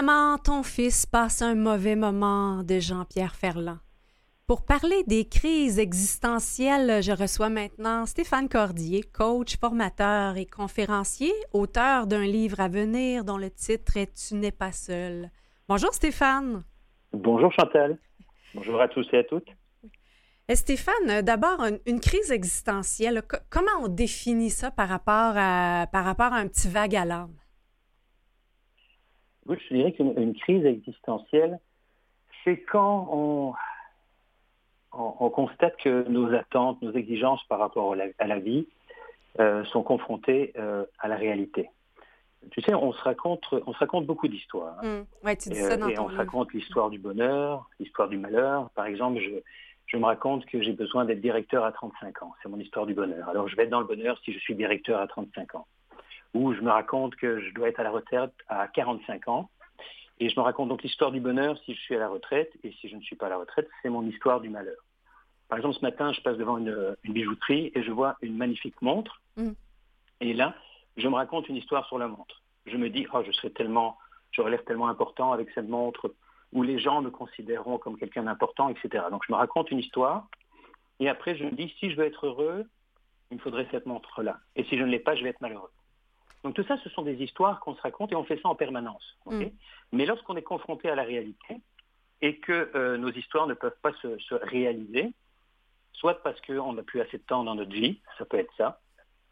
Maman, ton fils passe un mauvais moment de Jean-Pierre Ferland. Pour parler des crises existentielles, je reçois maintenant Stéphane Cordier, coach, formateur et conférencier, auteur d'un livre à venir dont le titre est Tu n'es pas seul. Bonjour Stéphane. Bonjour Chantal. Bonjour à tous et à toutes. Et Stéphane, d'abord, une, une crise existentielle, co- comment on définit ça par rapport à, par rapport à un petit vague à l'âme? Je dirais qu'une une crise existentielle, c'est quand on, on, on constate que nos attentes, nos exigences par rapport à la, à la vie euh, sont confrontées euh, à la réalité. Tu sais, on se raconte, on se raconte beaucoup d'histoires. hein. Ouais, tu dis Et, ça dans et ton on se raconte l'histoire du bonheur, l'histoire du malheur. Par exemple, je, je me raconte que j'ai besoin d'être directeur à 35 ans. C'est mon histoire du bonheur. Alors je vais être dans le bonheur si je suis directeur à 35 ans. Ou je me raconte que je dois être à la retraite à 45 ans. Et je me raconte donc l'histoire du bonheur si je suis à la retraite. Et si je ne suis pas à la retraite, c'est mon histoire du malheur. Par exemple, ce matin, je passe devant une, une bijouterie et je vois une magnifique montre. Mm. Et là, je me raconte une histoire sur la montre. Je me dis, oh, je serais tellement, j'aurais l'air tellement important avec cette montre, où les gens me considéreront comme quelqu'un d'important, etc. Donc je me raconte une histoire, et après je me dis, si je veux être heureux, il me faudrait cette montre-là. Et si je ne l'ai pas, je vais être malheureux. Donc tout ça, ce sont des histoires qu'on se raconte et on fait ça en permanence. Mm. Mais lorsqu'on est confronté à la réalité et que euh, nos histoires ne peuvent pas se, se réaliser, soit parce qu'on n'a plus assez de temps dans notre vie, ça peut être ça,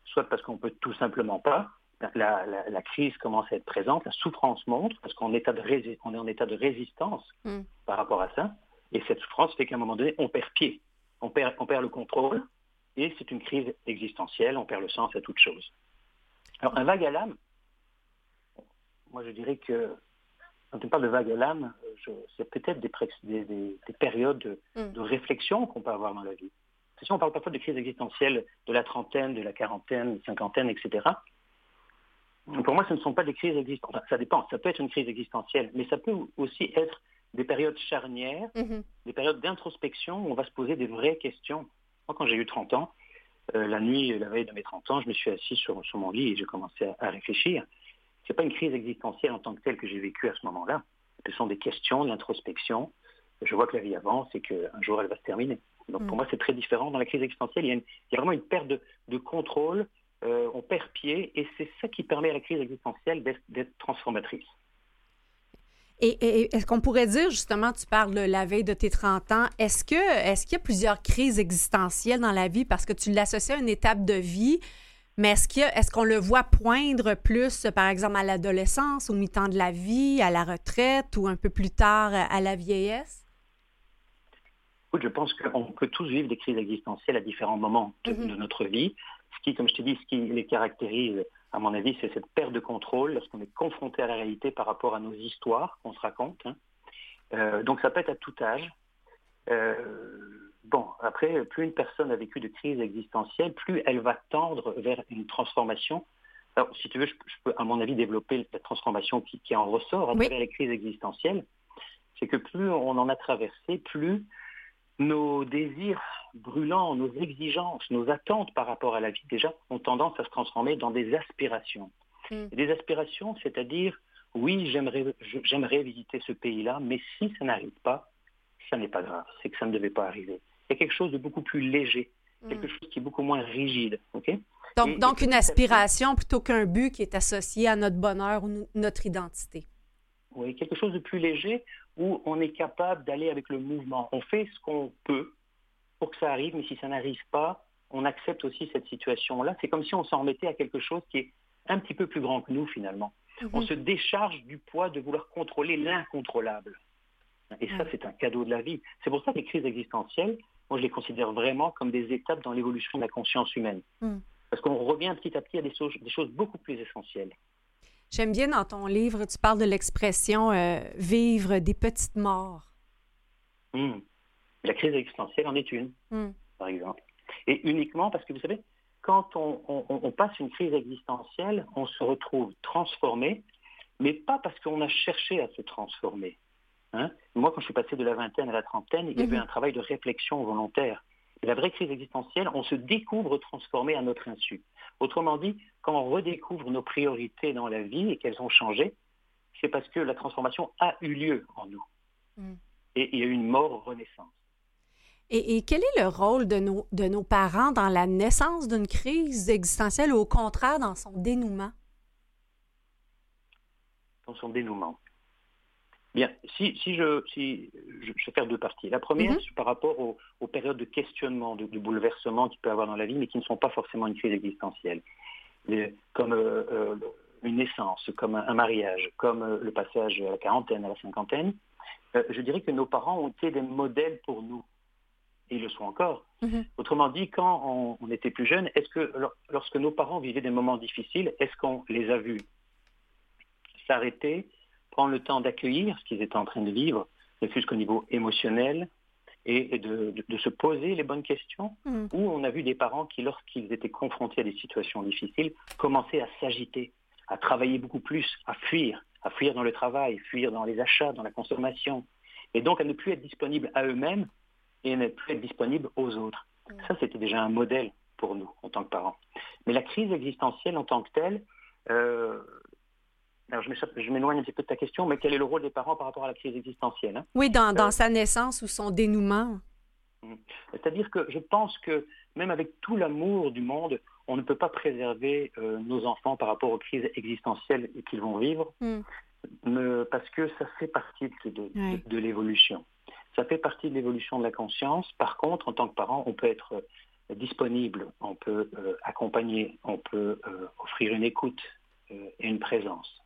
soit parce qu'on peut tout simplement pas, la, la- la crise commence à être présente, la souffrance monte, parce qu'on est, en état de rési- on est en état de résistance Mm. par rapport à ça, et cette souffrance fait qu'à un moment donné, on perd pied, on perd, on perd le contrôle, et c'est une crise existentielle, on perd le sens à toute chose. Alors, un vague à l'âme, moi je dirais que quand on parle de vague à l'âme, c'est peut-être des, des, périodes de, mm. de réflexion qu'on peut avoir dans la vie. Si on parle parfois de crise existentielle de la trentaine, de la quarantaine, de la cinquantaine, etc. Pour moi, ce ne sont pas des crises existentielles. ça dépend, ça peut être une crise existentielle, mais ça peut aussi être des périodes charnières, mm-hmm. des périodes d'introspection où on va se poser des vraies questions. Moi, quand j'ai eu 30 ans, euh, la nuit, la veille de mes 30 ans, je me suis assis sur, mon lit et j'ai commencé à, réfléchir. Ce n'est pas une crise existentielle en tant que telle que j'ai vécue à ce moment-là. Ce sont des questions, de l'introspection. Je vois que la vie avance et qu'un jour, elle va se terminer. Donc pour mm. moi, c'est très différent. Dans la crise existentielle, il y a, vraiment une perte de, contrôle. Euh, on perd pied et c'est ça qui permet à la crise existentielle d'être transformatrice. Et, est-ce qu'on pourrait dire, justement, tu parles de la veille de tes 30 ans, est-ce que est-ce qu'il y a plusieurs crises existentielles dans la vie? Parce que tu l'associes à une étape de vie, mais est-ce qu'il est-ce qu'on le voit poindre plus, par exemple, à l'adolescence, au mi-temps de la vie, à la retraite ou un peu plus tard à la vieillesse? je pense qu'on peut tous vivre des crises existentielles à différents moments de, mm-hmm. de notre vie. Ce qui, comme je t'ai dit, ce qui les caractérise à mon avis, c'est cette perte de contrôle lorsqu'on est confronté à la réalité par rapport à nos histoires qu'on se raconte. Hein. Euh, donc ça peut être à tout âge. Euh, bon, après, plus une personne a vécu de crise existentielle, plus elle va tendre vers une transformation. Alors, si tu veux, je, peux, à mon avis, développer la transformation qui, en ressort à travers les crises existentielles. C'est que plus on en a traversé, plus nos désirs brûlants, nos exigences, nos attentes par rapport à la vie, déjà, ont tendance à se transformer dans des aspirations. Mm. Des aspirations, c'est-à-dire, oui, j'aimerais visiter ce pays-là, mais si ça n'arrive pas, ça n'est pas grave, c'est que ça ne devait pas arriver. Il y a quelque chose de beaucoup plus léger, mm. quelque chose qui est beaucoup moins rigide. donc, donc une aspiration plutôt qu'un but qui est associé à notre bonheur ou notre identité. Oui, quelque chose de plus léger où on est capable d'aller avec le mouvement. On fait ce qu'on peut pour que ça arrive, mais si ça n'arrive pas, on accepte aussi cette situation-là. C'est comme si on s'en remettait à quelque chose qui est un petit peu plus grand que nous finalement. On se décharge du poids de vouloir contrôler l'incontrôlable. Et ça, c'est un cadeau de la vie. C'est pour ça que les crises existentielles, moi, je les considère vraiment comme des étapes dans l'évolution de la conscience humaine. Mhm. Parce qu'on revient petit à petit à des choses beaucoup plus essentielles. J'aime bien dans ton livre, tu parles de l'expression euh, vivre des petites morts. Hmm. La crise existentielle en est une, hmm. par exemple. Et uniquement parce que vous savez, quand on, passe une crise existentielle, on se retrouve transformé, mais pas parce qu'on a cherché à se transformer. Hein. Moi, quand je suis passé de la vingtaine à la trentaine, il y avait mhm. un travail de réflexion volontaire. la vraie crise existentielle, on se découvre transformé à notre insu. Autrement dit, quand on redécouvre nos priorités dans la vie et qu'elles ont changé, c'est parce que la transformation a eu lieu en nous. Mm. Et il y a eu une mort-renaissance. Et, quel est le rôle de nos, de nos parents dans la naissance d'une crise existentielle ou au contraire dans son dénouement? Dans son dénouement. Bien, si, je, si, je, vais faire deux parties. La première, c'est par rapport aux, périodes de questionnement, de, de, bouleversement qu'il peut y avoir dans la vie, mais qui ne sont pas forcément une crise existentielle. comme euh, euh, une naissance, comme un, mariage, comme euh, le passage à la quarantaine, à la cinquantaine. je dirais que nos parents ont été des modèles pour nous. Et ils le sont encore. Mm-hmm. Autrement dit, quand on, on était plus jeune, est-ce que lorsque nos parents vivaient des moments difficiles, est-ce qu'on les a vus s'arrêter prendre le temps d'accueillir ce qu'ils étaient en train de vivre, ne fût-ce qu'au niveau émotionnel, et, de, se poser les bonnes questions, mm. où on a vu des parents qui, lorsqu'ils étaient confrontés à des situations difficiles, commençaient à s'agiter, à travailler beaucoup plus, à fuir, à fuir dans le travail, fuir dans les achats, dans la consommation, et donc à ne plus être disponibles à eux-mêmes et à ne plus être disponibles aux autres. Mm. Ça, c'était déjà un modèle pour nous en tant que parents. Mais la crise existentielle en tant que telle, euh, alors, je m'éloigne un petit peu de ta question, mais quel est le rôle des parents par rapport à la crise existentielle hein? Oui, dans, dans, euh, sa naissance ou son dénouement. Mmh. C'est-à-dire que je pense que même avec tout l'amour du monde, on ne peut pas préserver euh, nos enfants par rapport aux crises existentielles qu'ils vont vivre, mmh. parce que ça fait partie de, de, l'évolution. Ça fait partie de l'évolution de la conscience. Par contre, en tant que parent, on peut être euh, disponible, on peut accompagner, on peut offrir une écoute et une présence.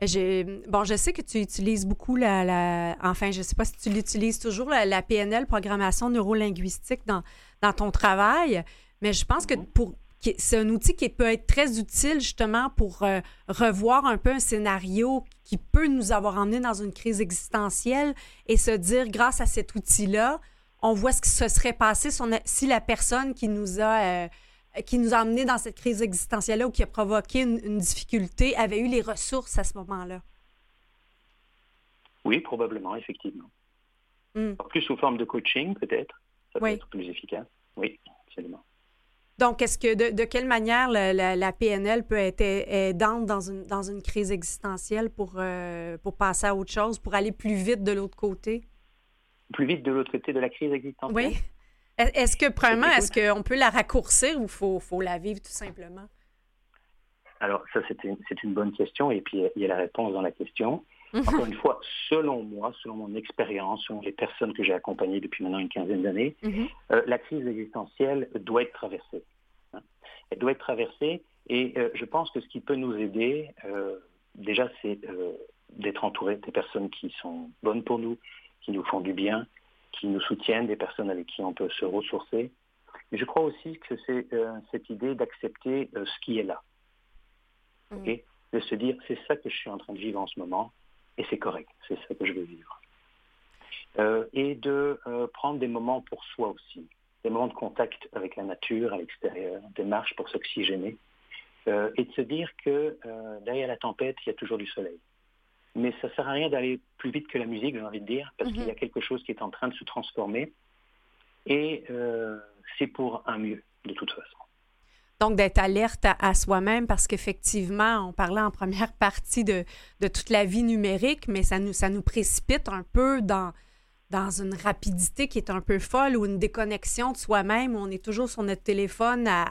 Bon, je sais que tu utilises beaucoup la, enfin, je ne sais pas si tu l'utilises toujours, la, PNL, programmation neurolinguistique, dans, dans ton travail, mais je pense que pour c'est un outil qui peut être très utile justement pour euh, revoir un peu un scénario qui peut nous avoir emmené dans une crise existentielle et se dire, grâce à cet outil-là, on voit ce qui se serait passé si, la personne qui nous a... Euh, qui nous a emmenés dans cette crise existentielle-là ou qui a provoqué une, difficulté avait eu les ressources à ce moment-là? Oui, probablement, effectivement. Hmm. Plus sous forme de coaching, peut-être. Ça peut être plus efficace. Oui, absolument. Donc, est-ce que de, quelle manière la, PNL peut être aidante dans une, dans une crise existentielle pour, euh, pour passer à autre chose, pour aller plus vite de l'autre côté? Plus vite de l'autre côté de la crise existentielle? Oui. Est-ce que, premièrement, est-ce qu'on peut la raccourcir ou faut, faut, la vivre tout simplement? Alors, ça, c'est une, une, bonne question et puis il y a la réponse dans la question. <laughs> Mhm. Encore une fois, selon moi, selon mon expérience, selon les personnes que j'ai accompagnées depuis maintenant une quinzaine d'années, mhm. euh, la crise existentielle doit être traversée. Hein. Elle doit être traversée et euh, je pense que ce qui peut nous aider, euh, déjà, c'est d'être entouré des personnes qui sont bonnes pour nous, qui nous font du bien, qui nous soutiennent, des personnes avec qui on peut se ressourcer. Mais je crois aussi que c'est cette idée d'accepter ce qui est là. Mhm. de se dire, c'est ça que je suis en train de vivre en ce moment, et c'est correct, c'est ça que je veux vivre. Euh, et de euh, prendre des moments pour soi aussi, des moments de contact avec la nature, à l'extérieur, des marches pour s'oxygéner, euh, et de se dire que derrière la tempête, il y a toujours du soleil. Mais ça ne sert à rien d'aller plus vite que la musique, j'ai envie de dire, parce qu'il y a mhm. quelque chose qui est en train de se transformer, et c'est pour un mieux, de toute façon. Donc, d'être alerte à, soi-même parce qu'effectivement, on parlait en première partie de, toute la vie numérique, mais ça nous, ça nous précipite un peu dans, dans une rapidité qui est un peu folle ou une déconnexion de soi-même où on est toujours sur notre téléphone à,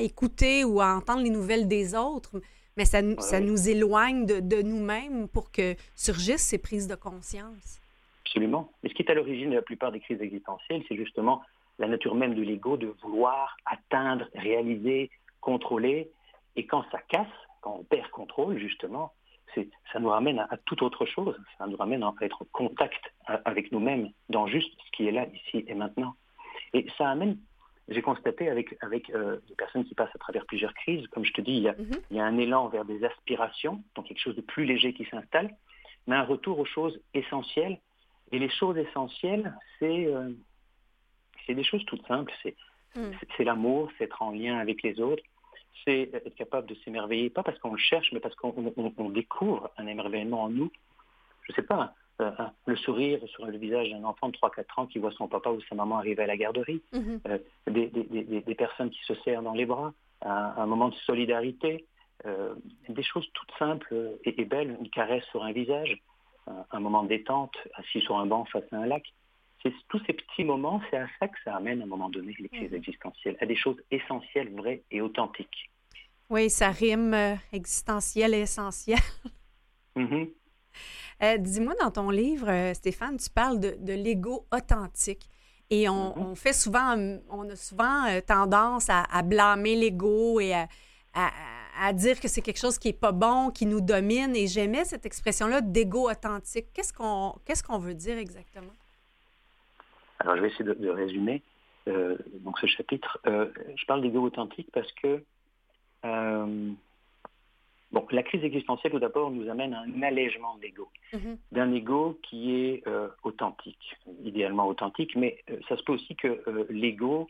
écouter ou à entendre les nouvelles des autres. Mais ça, ça nous éloigne de, de nous-mêmes pour que surgissent ces prises de conscience. Absolument. Mais ce qui est à l'origine de la plupart des crises existentielles, c'est justement la nature même de l'ego de vouloir atteindre, réaliser, contrôler. Et quand ça casse, quand on perd contrôle, justement, ça nous ramène à, toute autre chose. Ça nous ramène à être en contact avec nous-mêmes dans juste ce qui est là, ici et maintenant. Et ça amène, j'ai constaté avec, avec euh, des personnes qui passent à travers plusieurs crises, comme je te dis, il y, a, mm-hmm. il y a un élan vers des aspirations, donc quelque chose de plus léger qui s'installe, mais un retour aux choses essentielles. Et les choses essentielles, c'est euh, c'est des choses toutes simples. C'est l'amour, c'est être en lien avec les autres, c'est être capable de s'émerveiller, pas parce qu'on le cherche, mais parce qu'on découvre un émerveillement en nous. Je ne sais pas, euh, le sourire sur le visage d'un enfant de 3-4 ans qui voit son papa ou sa maman arriver à la garderie, hmm. euh, des, personnes qui se serrent dans les bras, un, moment de solidarité, euh, des choses toutes simples et, belles, une caresse sur un visage, un moment de détente, assis sur un banc face à un lac c'est tous ces petits moments, c'est à ça que ça amène à un moment donné les crises existentielles, à des choses essentielles, vraies et authentiques. Oui, ça rime existentiel et essentiel. Mm-hmm. Euh, dis-moi, dans ton livre, euh, Stéphane, tu parles de, l'ego authentique. Et on, mm-hmm. fait souvent, on a souvent tendance à, blâmer l'ego et à, dire que c'est quelque chose qui n'est pas bon, qui nous domine. Et j'aimais cette expression-là d'ego authentique. Qu'est-ce qu'on qu'est-ce qu'on veut dire exactement? Alors je vais essayer de, résumer euh, donc ce chapitre. Euh, je parle d'ego authentique parce que euh, bon, la crise existentielle, tout d'abord, nous amène à un allègement de l'ego, mm-hmm. d'un ego qui est authentique, idéalement authentique, mais ça se peut aussi que l'ego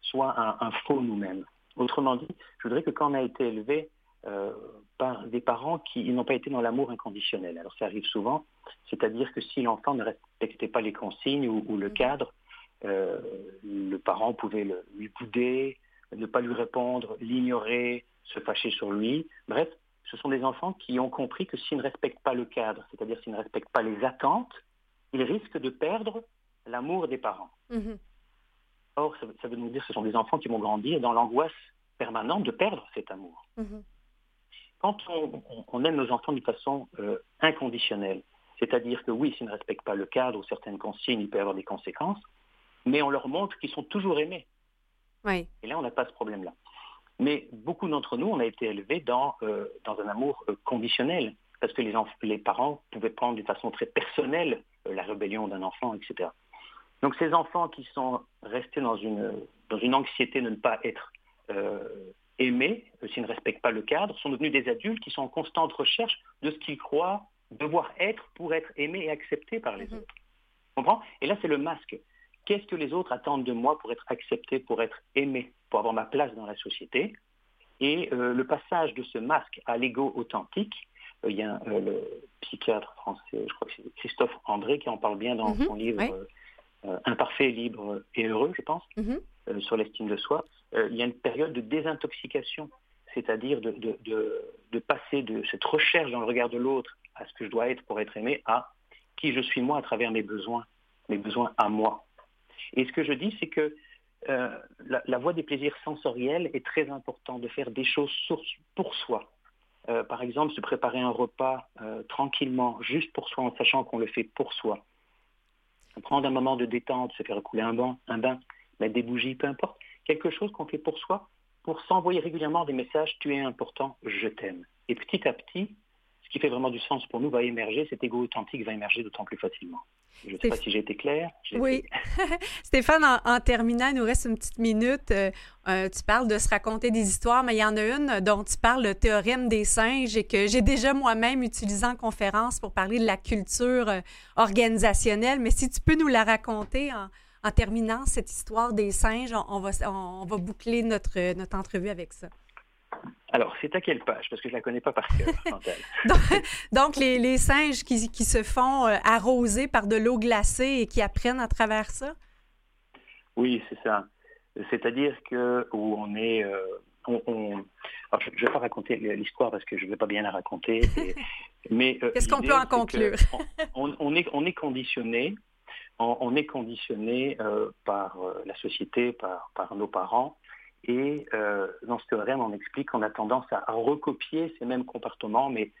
soit un, faux nous-mêmes. Autrement dit, je voudrais que quand on a été élevé par des parents qui n'ont pas été dans l'amour inconditionnel, alors ça arrive souvent, c'est-à-dire que si l'enfant ne respectait pas les consignes ou, le mhm. cadre, euh, le parent pouvait lui bouder, ne pas lui répondre, l'ignorer, se fâcher sur lui. Bref, ce sont des enfants qui ont compris que s'ils ne respectent pas le cadre, c'est-à-dire s'ils ne respectent pas les attentes, ils risquent de perdre l'amour des parents. Mhm. Or, ça, veut nous dire que ce sont des enfants qui vont grandir dans l'angoisse permanente de perdre cet amour. Mhm. Quand on, aime nos enfants de façon euh, inconditionnelle, c'est-à-dire que oui, s'ils ne respectent pas le cadre ou certaines consignes, il peut y avoir des conséquences, mais on leur montre qu'ils sont toujours aimés. Et là, on n'a pas ce problème-là. Mais beaucoup d'entre nous, on a été élevés dans, euh, dans un amour euh, conditionnel, parce que les, les, parents pouvaient prendre d'une façon très personnelle euh, la rébellion d'un enfant, etc. Donc ces enfants qui sont restés dans une, dans une anxiété de ne pas être euh, euh, s'ils ne respectent pas le cadre, sont devenus des adultes qui sont en constante recherche de ce qu'ils croient devoir être pour être aimés et acceptés par les autres. Comprends? Et là, c'est le masque. Qu'est-ce que les autres attendent de moi pour être accepté, pour être aimé, pour avoir ma place dans la société Et euh, le passage de ce masque à l'ego authentique, euh, il y a euh, le psychiatre français, je crois que c'est Christophe André, qui en parle bien dans Mhm, son livre oui. Imparfait, libre et heureux, je pense, Mhm. sur l'estime de soi. Il y a une période de désintoxication, c'est-à-dire de, de- de- de passer de cette recherche dans le regard de l'autre à ce que je dois être pour être aimé à qui je suis moi à travers mes besoins, mes besoins à moi. Et ce que je dis, c'est que euh, la, voie des plaisirs sensoriels est très importante, de faire des choses pour soi. Euh, par exemple, se préparer un repas euh, tranquillement, juste pour soi, en sachant qu'on le fait pour soi. Prendre un moment de détente, se faire couler un bain, un bain, mettre des bougies, peu importe. Quelque chose qu'on fait pour soi, pour s'envoyer régulièrement des messages, tu es important, je t'aime. Et petit à petit, qui fait vraiment du sens pour nous va émerger, cet égo authentique va émerger d'autant plus facilement. Je ne sais pas si j'ai été clair. Oui. <laughs> Stéphane, en, en terminant, il nous reste une petite minute. Euh, euh, tu parles de se raconter des histoires, mais il y en a une dont tu parles, le théorème des singes, et que j'ai déjà moi-même utilisé en conférence pour parler de la culture euh, organisationnelle. Mais si tu peux nous la raconter en, en terminant cette histoire des singes, on, on va, on, on va boucler notre, notre entrevue avec ça. Alors, c'est à quelle page? Parce que je ne la connais pas par cœur. <laughs> Donc, donc, les, les singes qui, qui se font euh, arroser par de l'eau glacée et qui apprennent à travers ça? Oui, c'est ça. C'est-à-dire que où on est... euh, on, on- alors, je ne vais pas raconter l'histoire parce que je ne vais pas bien la raconter. et- <laughs> mais euh, Qu'est-ce qu'on peut en conclure? on, on est, on est conditionné, on, est conditionné euh, par la société, par, par nos parents. Et euh, dans ce théorème, on explique qu'on a tendance à, recopier ces mêmes comportements, mais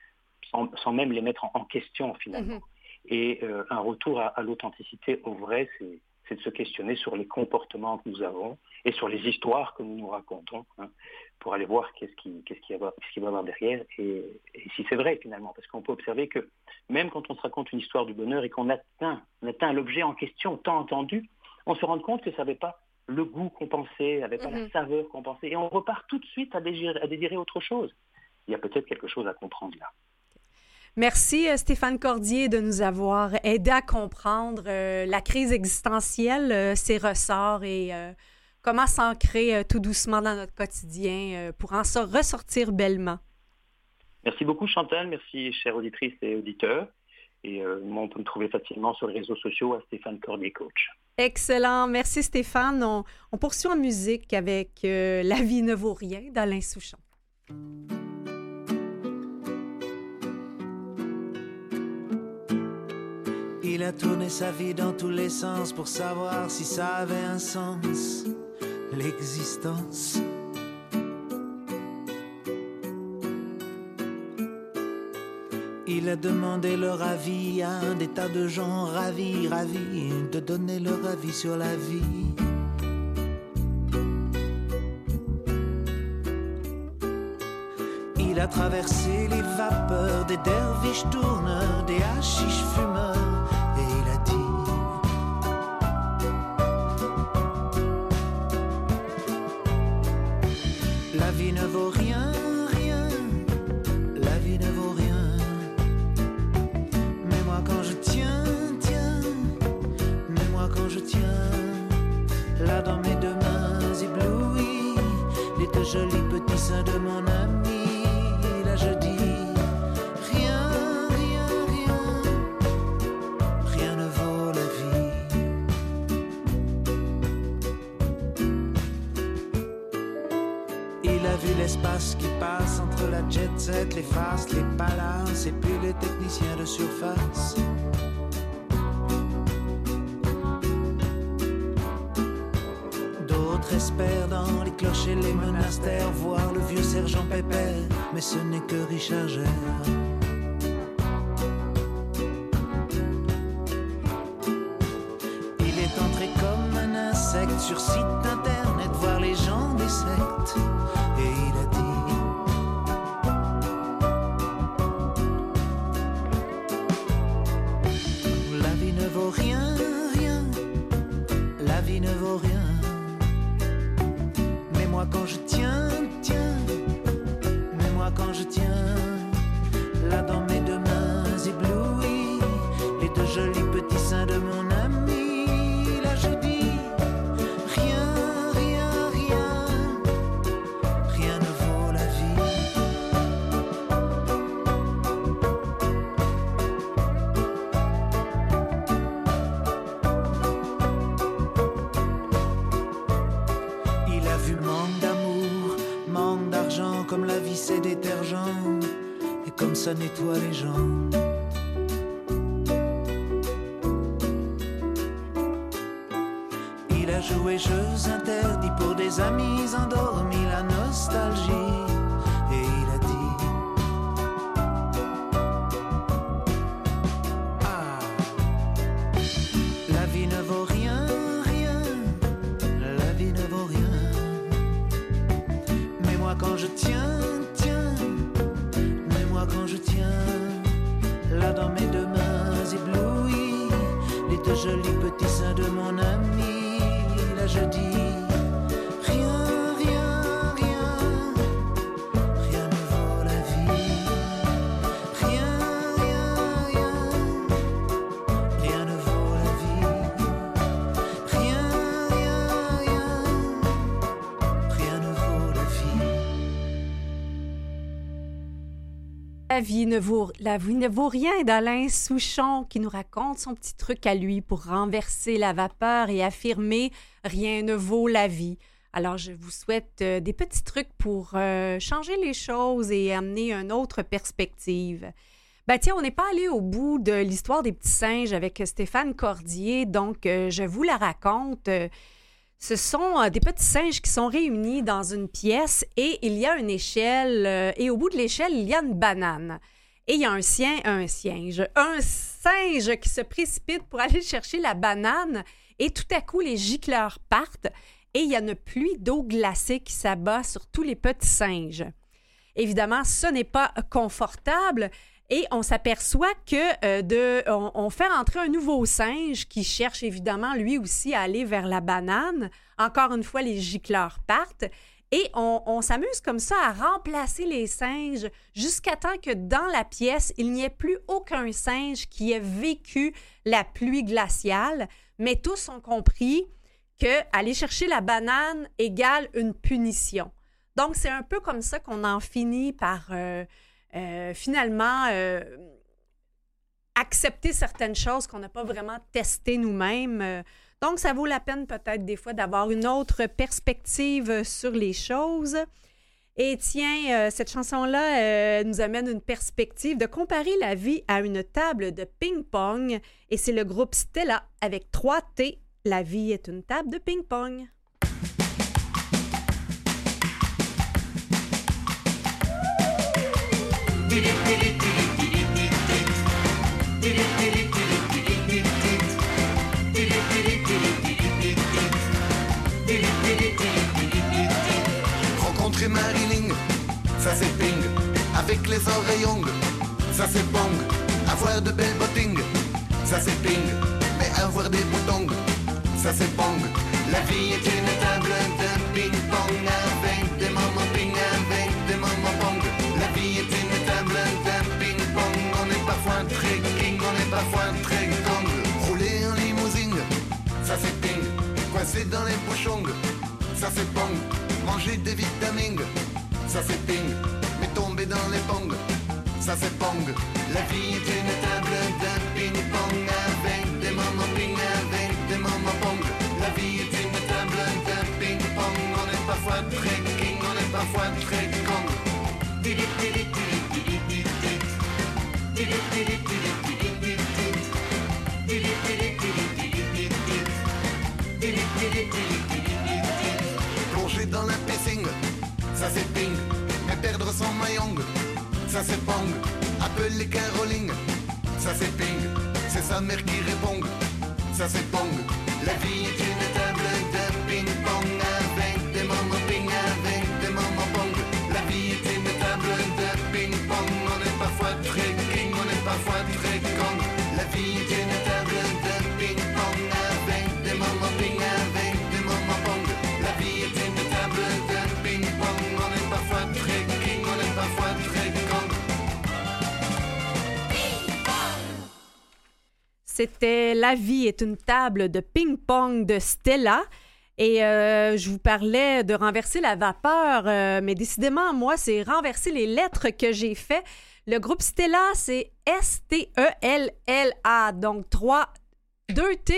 sans, sans même les mettre en, en question finalement. Et euh, un retour à, à l'authenticité au vrai, c'est de se questionner sur les comportements que nous avons et sur les histoires que nous nous racontons hein, pour aller voir qu'est-ce qui, qu'est-ce va y avoir derrière et, et si c'est vrai finalement. Parce qu'on peut observer que même quand on se raconte une histoire du bonheur et qu'on atteint, on atteint l'objet en question tant entendu, on se rend compte que ça n'avait pas le goût qu'on pensait, n'avait pas la Mhm. saveur qu'on pensait et on repart tout de suite à désirer, à désirer autre chose. Il y a peut-être quelque chose à comprendre là. Merci euh, Stéphane Cordier de nous avoir aidé à comprendre euh, la crise existentielle, euh, ses ressorts et euh, comment s'ancrer tout doucement dans notre quotidien pour en so- ressortir bellement. Merci beaucoup Chantal, merci chères auditrices et auditeurs. Et euh, moi, on peut me trouver facilement sur les réseaux sociaux à Stéphane Cordier Coach. Excellent. Merci Stéphane. On, on poursuit en musique avec euh, La vie ne vaut rien d'Alain Souchon. Il a tourné sa vie dans tous les sens pour savoir si ça avait un sens, l'existence. Il a demandé leur avis à des tas de gens ravis, ravis de donner leur avis sur la vie. Il a traversé les vapeurs des derviches tourneurs, des hachiches fumeurs, là dans mes deux mains éblouies, les deux jolis petits seins de mon ami, là je dis rien, rien, rien, rien ne vaut la vie. Il a vu l'espace qui passe entre la jet set, les faces, les palaces et puis les techniciens de surface. Dans les monastères, voir le vieux sergent Pépère, mais ce n'est que Richard. Nettoie les gens. Il a joué jeux interdits pour des amis la La vie ne vaut, la vie ne vaut rien d'Alain Souchon qui nous raconte son petit truc à lui pour renverser la vapeur et affirmer rien ne vaut la vie. Alors, je vous souhaite euh, des petits trucs pour euh, changer les choses et amener une autre perspective. Ben tiens, on n'est pas allé au bout de l'histoire des petits singes avec Stéphane Cordier, donc euh, je vous la raconte. Ce sont euh, des petits singes qui sont réunis dans une pièce et il y a une échelle euh, et au bout de l'échelle, il y a une banane. Et il y a un sien, un singe, un singe qui se précipite pour aller chercher la banane et tout à coup, les gicleurs partent et il y a une pluie d'eau glacée qui s'abat sur tous les petits singes. Évidemment, ce n'est pas confortable et on s'aperçoit que euh, de, on, fait entrer un nouveau singe qui cherche évidemment lui aussi à aller vers la banane. Encore une fois, les gicleurs partent et on, on s'amuse comme ça à remplacer les singes jusqu'à temps que dans la pièce, il n'y ait plus aucun singe qui ait vécu la pluie glaciale, mais tous ont compris que aller chercher la banane égale une punition. Donc, c'est un peu comme ça qu'on en finit par euh, euh, finalement euh, accepter certaines choses qu'on n'a pas vraiment testées nous-mêmes. Euh, Donc, ça vaut la peine peut-être des fois d'avoir une autre perspective sur les choses. Et tiens, cette chanson-là nous amène une perspective de comparer la vie à une table de ping-pong. Et c'est le groupe Stella avec 3 T. La vie est une table de ping-pong. Rencontrer Marilyn, ça c'est ping. Avec les oreilles ça c'est bang. Avoir de belles bottines, ça c'est ping. Mais avoir des boutons, ça c'est bang. La vie est une Coincé dans les bouchons, ça c'est bang. Manger des vitamines, ça c'est ping. Mais tomber dans les pongs, ça c'est pong. La vie est une table de ping-pong avec des moments ping, avec des moments pong. La vie est une table de ping-pong. On est parfois très on est parfois très kong. Plonger ça c'est ping. Mais perdre son maillon, ça c'est pong. Appeler Caroline, ça c'est ping. C'est sa mère qui répond, ça c'est pong. La vie est C'était La vie est une table de ping-pong de Stella. Et euh, je vous parlais de renverser la vapeur, euh, mais décidément, moi, c'est renverser les lettres que j'ai fait. Le groupe Stella, c'est S-T-E-L-L-A, donc 3, 2 T,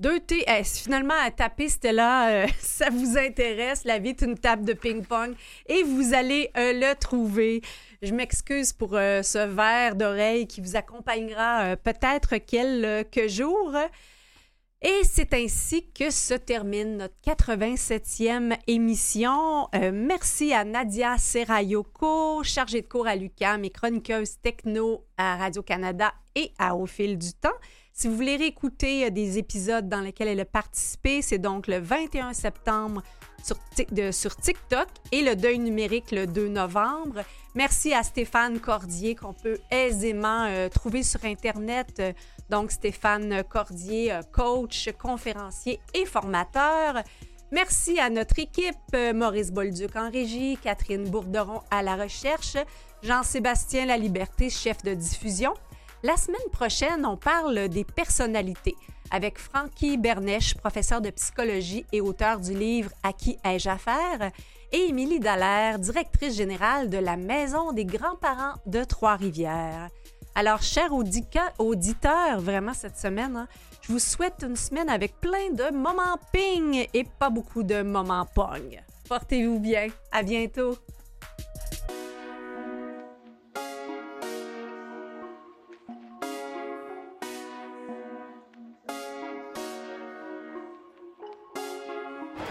Deux T. Eh, finalement, à taper Stella, euh, <laughs> ça vous intéresse. La vie est une table de ping-pong et vous allez euh, le trouver. Je m'excuse pour euh, ce verre d'oreille qui vous accompagnera peut-être quelques jours. Et c'est ainsi que se termine notre 87e émission. merci à Nadia Serayoko, chargée de cours à l'UQAM et chroniqueuse techno à Radio-Canada et à Au fil du temps. Si vous voulez réécouter des épisodes dans lesquels elle a participé, c'est donc le 21 septembre sur, sur, TikTok et le deuil numérique le 2 novembre. Merci à Stéphane Cordier qu'on peut aisément euh, trouver sur Internet. Donc Stéphane Cordier, euh, coach, conférencier et formateur. Merci à notre équipe, euh, Maurice Bolduc en régie, Catherine Bourderon à la recherche, Jean-Sébastien Laliberté, chef de diffusion. La semaine prochaine, on parle des personnalités avec Francky Bernèche, professeur de psychologie et auteur du livre À qui ai-je affaire, et Émilie Dallaire, directrice générale de la Maison des grands-parents de Trois-Rivières. Alors, chers auditeurs, vraiment cette semaine, hein, je vous souhaite une semaine avec plein de moments ping et pas beaucoup de moments pong. Portez-vous bien. À bientôt.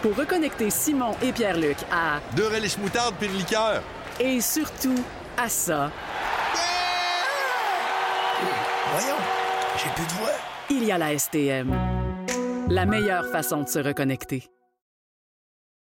Pour reconnecter Simon et Pierre-Luc à Deux relish moutarde puis liqueur. Et surtout à ça. Voyons, j'ai plus de voix. Il y a la STM. La meilleure façon de se reconnecter.